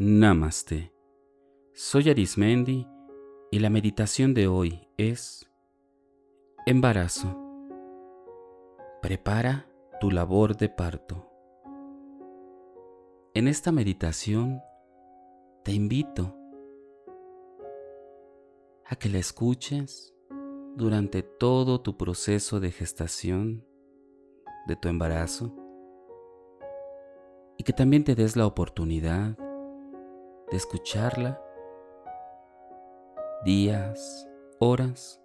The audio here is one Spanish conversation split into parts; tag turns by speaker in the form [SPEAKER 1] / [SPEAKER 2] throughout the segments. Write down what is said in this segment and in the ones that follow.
[SPEAKER 1] Namaste. Soy Arismendi y la meditación de hoy es embarazo. Prepara tu labor de parto. En esta meditación te invito a que la escuches durante todo tu proceso de gestación de tu embarazo y que también te des la oportunidad de escucharla días, horas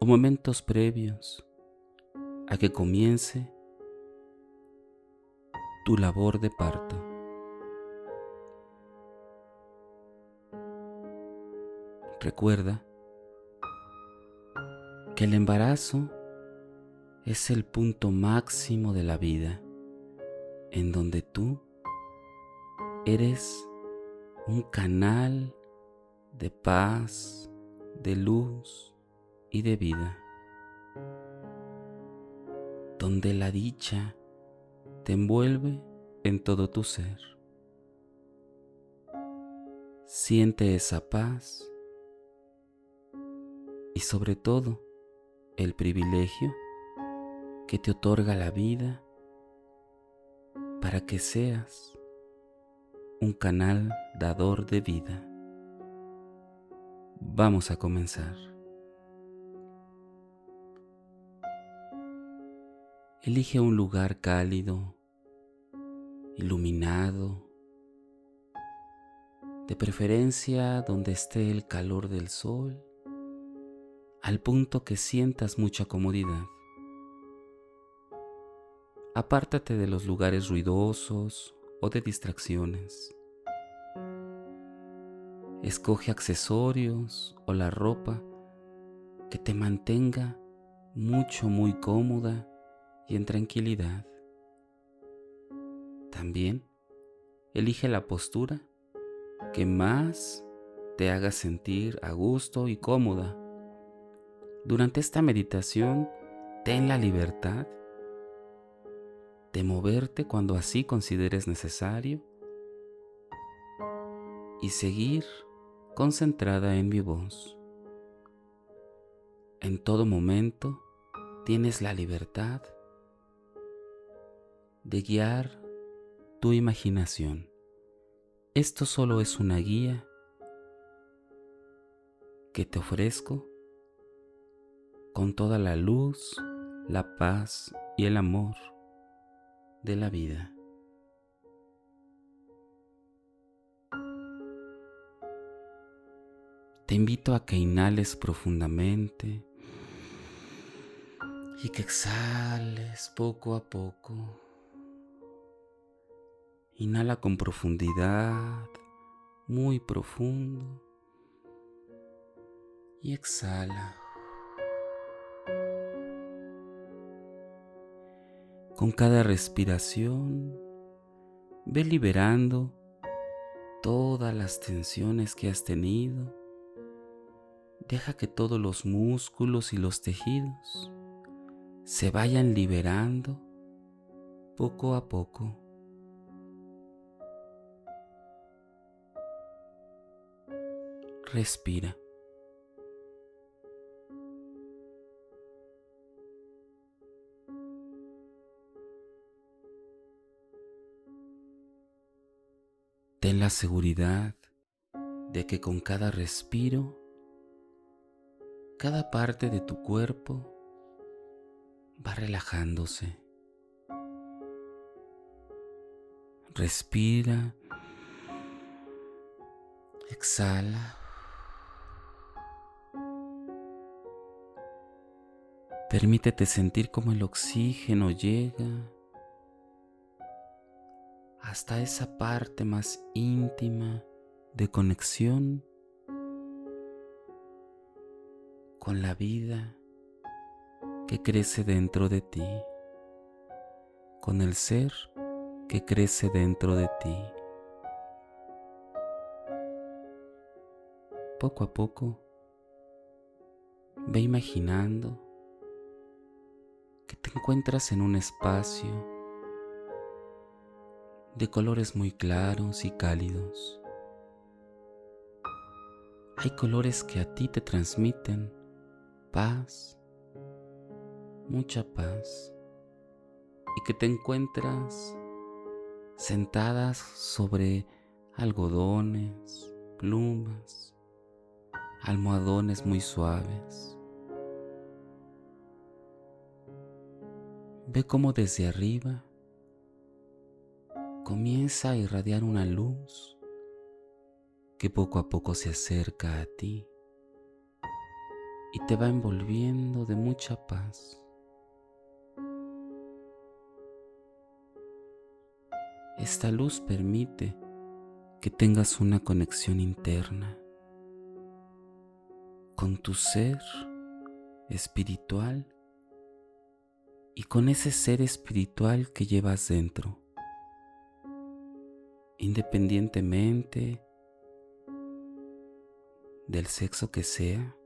[SPEAKER 1] o momentos previos a que comience tu labor de parto. Recuerda que el embarazo es el punto máximo de la vida en donde tú eres un canal de paz, de luz y de vida, donde la dicha te envuelve en todo tu ser. Siente esa paz y sobre todo el privilegio que te otorga la vida para que seas un canal dador de vida. Vamos a comenzar. Elige un lugar cálido, iluminado, de preferencia donde esté el calor del sol, al punto que sientas mucha comodidad. Apártate de los lugares ruidosos o de distracciones. Escoge accesorios o la ropa que te mantenga mucho, muy cómoda y en tranquilidad. También elige la postura que más te haga sentir a gusto y cómoda. Durante esta meditación, ten la libertad de moverte cuando así consideres necesario y seguir concentrada en mi voz. En todo momento tienes la libertad de guiar tu imaginación. Esto solo es una guía que te ofrezco con toda la luz, la paz y el amor de la vida. Te invito a que inhales profundamente y que exhales poco a poco. Inhala con profundidad, muy profundo. Y exhala. Con cada respiración, ve liberando todas las tensiones que has tenido Deja que todos los músculos y los tejidos se vayan liberando poco a poco. Respira. Ten la seguridad de que con cada respiro cada parte de tu cuerpo va relajándose. Respira. Exhala. Permítete sentir cómo el oxígeno llega hasta esa parte más íntima de conexión con la vida que crece dentro de ti, con el ser que crece dentro de ti. Poco a poco, ve imaginando que te encuentras en un espacio de colores muy claros y cálidos. hay colores que a ti te transmiten paz, mucha paz, y que te encuentras sentadas sobre algodones, plumas, almohadones muy suaves. Ve cómo desde arriba comienza a irradiar una luz que poco a poco se acerca a ti y te va envolviendo de mucha paz. Esta luz permite que tengas una conexión interna con tu ser espiritual y con ese ser espiritual que llevas dentro, independientemente del sexo que sea,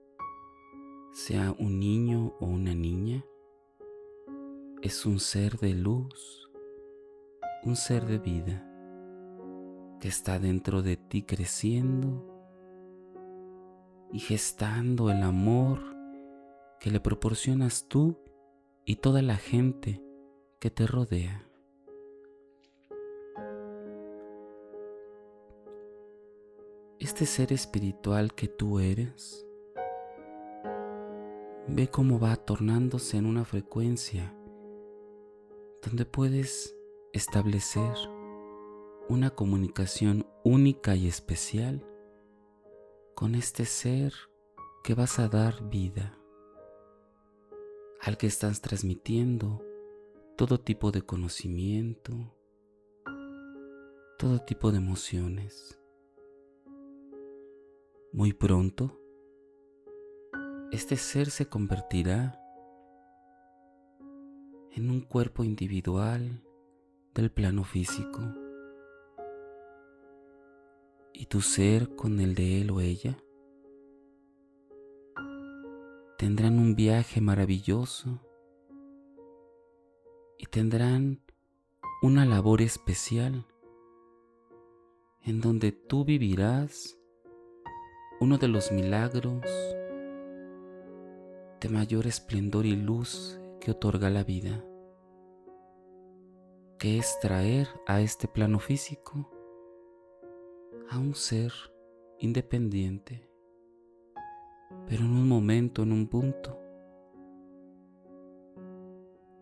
[SPEAKER 1] sea un niño o una niña, es un ser de luz, un ser de vida que está dentro de ti creciendo y gestando el amor que le proporcionas tú y toda la gente que te rodea. Este ser espiritual que tú eres, ve cómo va tornándose en una frecuencia donde puedes establecer una comunicación única y especial con este ser que vas a dar vida, al que estás transmitiendo todo tipo de conocimiento, todo tipo de emociones. Muy pronto, este ser se convertirá en un cuerpo individual del plano físico. Y tu ser con el de él o ella tendrán un viaje maravilloso y tendrán una labor especial en donde tú vivirás uno de los milagros de mayor esplendor y luz que otorga la vida, que es traer a este plano físico a un ser independiente, pero en un momento, en un punto,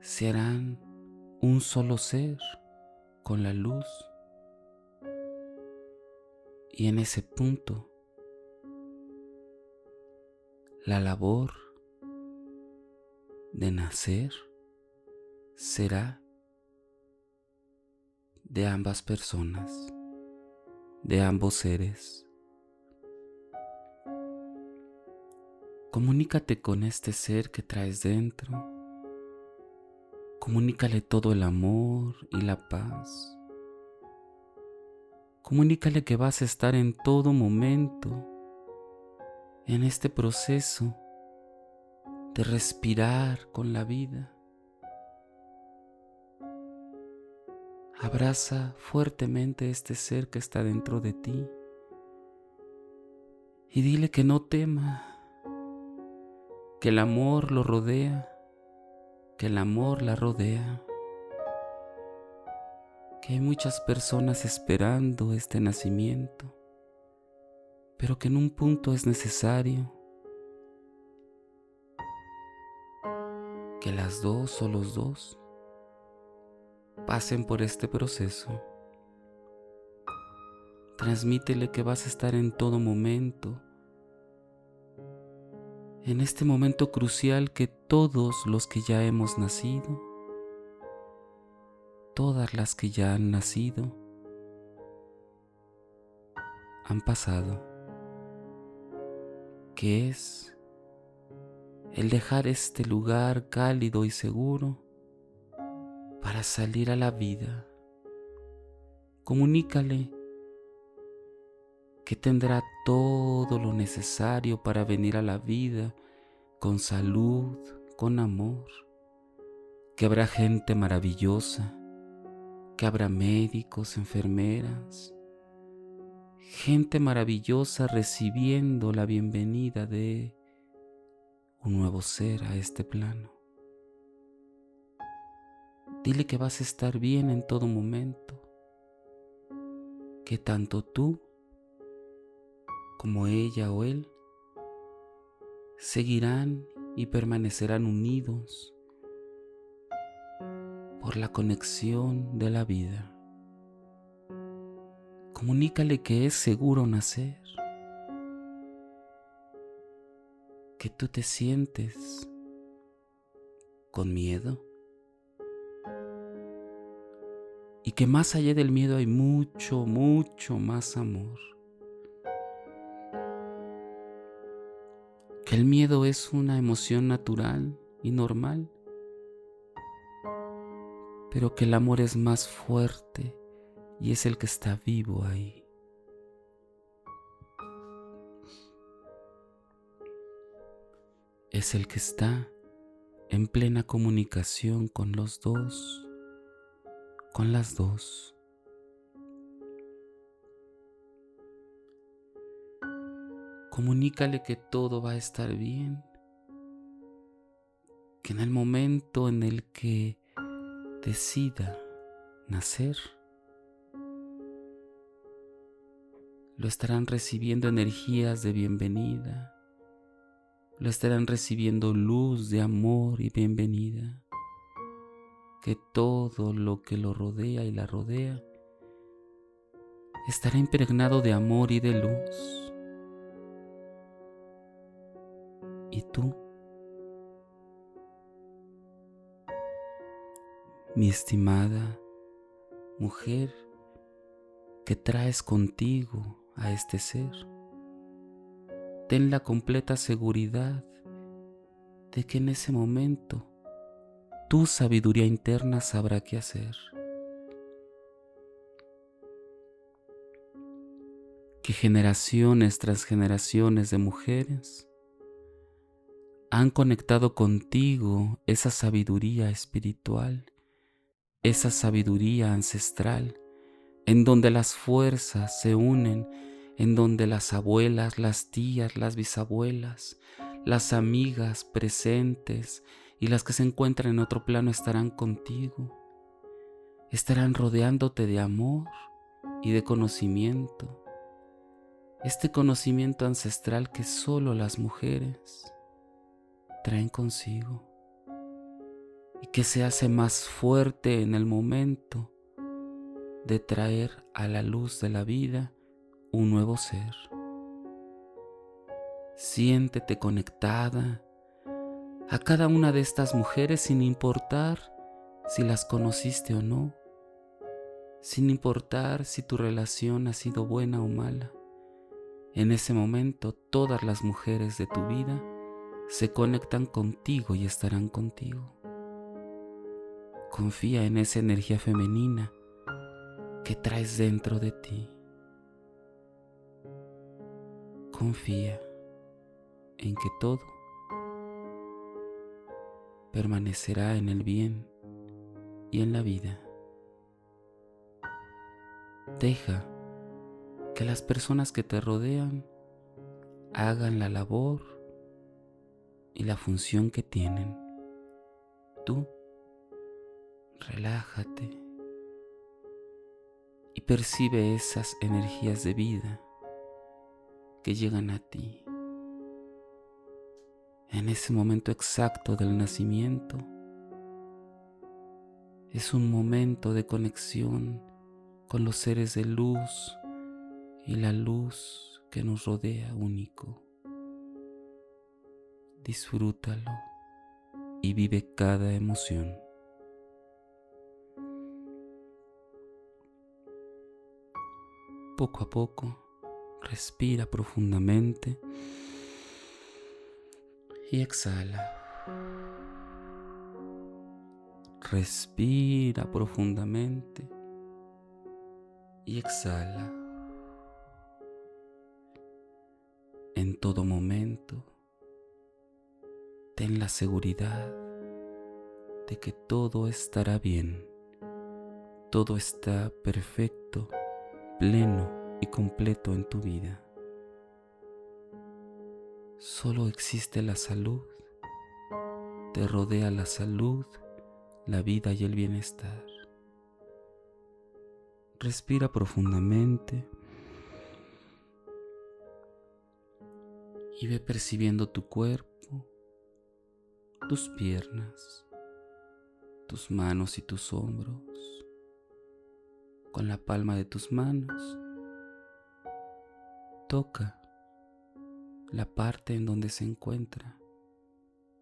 [SPEAKER 1] se harán un solo ser con la luz. Y en ese punto la labor de nacer será de ambas personas de ambos seres. Comunícate con este ser que traes dentro. Comunícale todo el amor y la paz. Comunícale que vas a estar en todo momento en este proceso de respirar con la vida. Abraza fuertemente este ser que está dentro de ti y dile que no tema, que el amor lo rodea, que el amor la rodea, que hay muchas personas esperando este nacimiento, pero que en un punto es necesario que las dos o los dos pasen por este proceso. Transmítele que vas a estar en todo momento, en este momento crucial que todos los que ya hemos nacido, todas las que ya han nacido, han pasado, que es el dejar este lugar cálido y seguro para salir a la vida. Comunícale que tendrá todo lo necesario para venir a la vida con salud, con amor, que habrá gente maravillosa, que habrá médicos, enfermeras, gente maravillosa recibiendo la bienvenida de un nuevo ser a este plano. Dile que vas a estar bien en todo momento, que tanto tú como ella o él seguirán y permanecerán unidos por la conexión de la vida. Comunícale que es seguro nacer, que tú te sientes con miedo y que más allá del miedo hay mucho, mucho más amor. Que el miedo es una emoción natural y normal, pero que el amor es más fuerte y es el que está vivo ahí. Es el que está en plena comunicación con los dos, con las dos. Comunícale que todo va a estar bien, que en el momento en el que decida nacer, lo estarán recibiendo energías de bienvenida, lo estarán recibiendo luz de amor y bienvenida, que todo lo que lo rodea y la rodea estará impregnado de amor y de luz. ¿Y tú? Mi estimada mujer que traes contigo a este ser. Ten la completa seguridad de que en ese momento tu sabiduría interna sabrá qué hacer. Que generaciones tras generaciones de mujeres han conectado contigo esa sabiduría espiritual, esa sabiduría ancestral en donde las fuerzas se unen, en donde las abuelas, las tías, las bisabuelas, las amigas presentes y las que se encuentran en otro plano estarán contigo, estarán rodeándote de amor y de conocimiento, este conocimiento ancestral que solo las mujeres traen consigo y que se hace más fuerte en el momento de traer a la luz de la vida un nuevo ser. Siéntete conectada a cada una de estas mujeres sin importar si las conociste o no, sin importar si tu relación ha sido buena o mala. En ese momento todas las mujeres de tu vida se conectan contigo y estarán contigo. Confía en esa energía femenina que traes dentro de ti. Confía en que todo permanecerá en el bien y en la vida. Deja que las personas que te rodean hagan la labor y la función que tienen. Tú relájate y percibe esas energías de vida que llegan a ti. En ese momento exacto del nacimiento, es un momento de conexión con los seres de luz y la luz que nos rodea único. Disfrútalo y vive cada emoción. Poco a poco, respira profundamente y exhala. Respira profundamente y exhala. En todo momento, ten la seguridad de que todo estará bien, todo está perfecto pleno y completo en tu vida. Solo existe la salud. Te rodea la salud, la vida y el bienestar. Respira profundamente y ve percibiendo tu cuerpo, tus piernas, tus manos y tus hombros. Con la palma de tus manos, toca la parte en donde se encuentra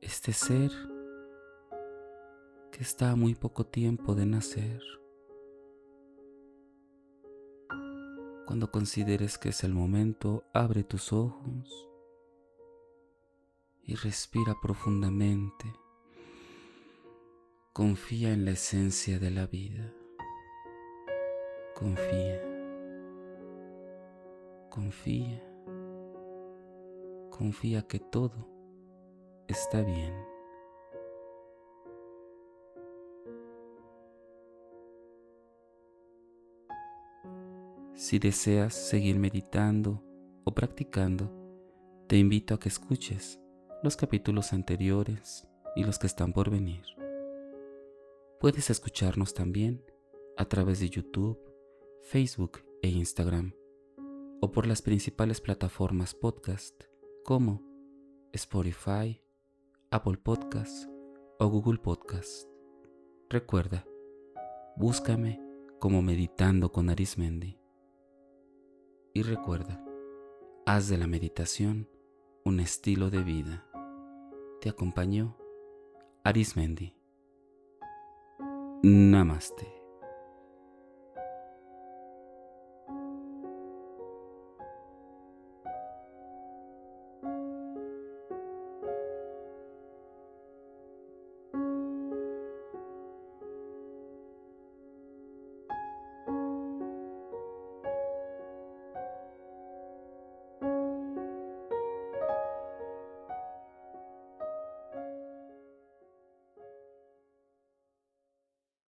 [SPEAKER 1] este ser que está a muy poco tiempo de nacer. Cuando consideres que es el momento, abre tus ojos y respira profundamente. Confía en la esencia de la vida. Confía. Confía. Confía que todo está bien. Si deseas seguir meditando o practicando, te invito a que escuches los capítulos anteriores y los que están por venir. Puedes escucharnos también a través de YouTube, Facebook e Instagram, o por las principales plataformas podcast como Spotify, Apple Podcast o Google Podcast. Recuerda, búscame como Meditando con Arismendi. Y recuerda, haz de la meditación un estilo de vida te acompañó Arismendi. Namaste.